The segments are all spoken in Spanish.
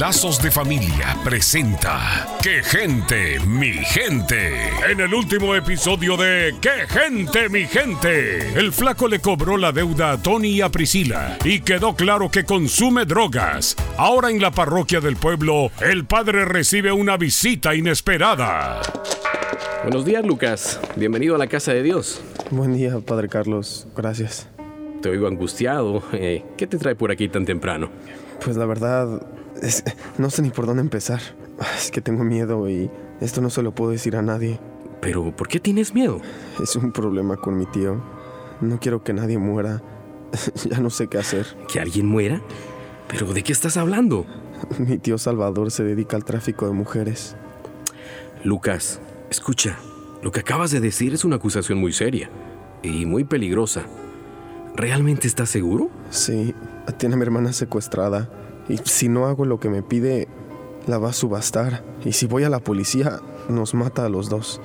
Lazos de Familia presenta ¡Qué gente, mi gente! En el último episodio de ¡Qué gente, mi gente! El flaco le cobró la deuda a Tony y a Priscila y quedó claro que consume drogas. Ahora en la parroquia del pueblo, el padre recibe una visita inesperada. Buenos días, Lucas. Bienvenido a la casa de Dios. Buen día, Padre Carlos. Gracias. Te oigo angustiado. Eh, ¿Qué te trae por aquí tan temprano? Pues la verdad, es- no sé ni por dónde empezar. Es que tengo miedo y esto no se lo puedo decir a nadie. Pero, ¿por qué tienes miedo? Es un problema con mi tío. No quiero que nadie muera. ya no sé qué hacer. ¿Que alguien muera? ¿Pero de qué estás hablando? Mi tío Salvador se dedica al tráfico de mujeres. Lucas, escucha. Lo que acabas de decir es una acusación muy seria y muy peligrosa. ¿Realmente estás seguro? Sí, tiene a mi hermana secuestrada. Y si no hago lo que me pide, la va a subastar. Y si voy a la policía, nos mata a los dos.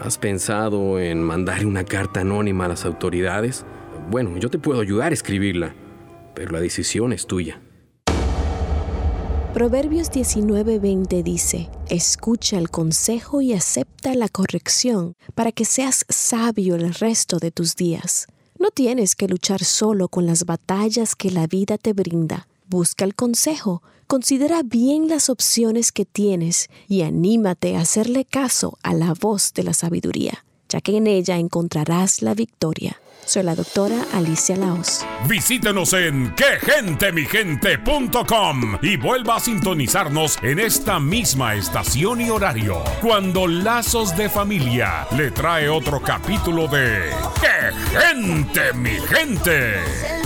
¿Has pensado en mandar una carta anónima a las autoridades? Bueno, yo te puedo ayudar a escribirla, pero la decisión es tuya. Proverbios 19:20 dice, Escucha el consejo y acepta la corrección para que seas sabio el resto de tus días. No tienes que luchar solo con las batallas que la vida te brinda. Busca el consejo, considera bien las opciones que tienes y anímate a hacerle caso a la voz de la sabiduría, ya que en ella encontrarás la victoria. Soy la doctora Alicia Laos. Visítenos en quegentemigente.com y vuelva a sintonizarnos en esta misma estación y horario cuando Lazos de Familia le trae otro capítulo de ¡Qué gente, mi gente!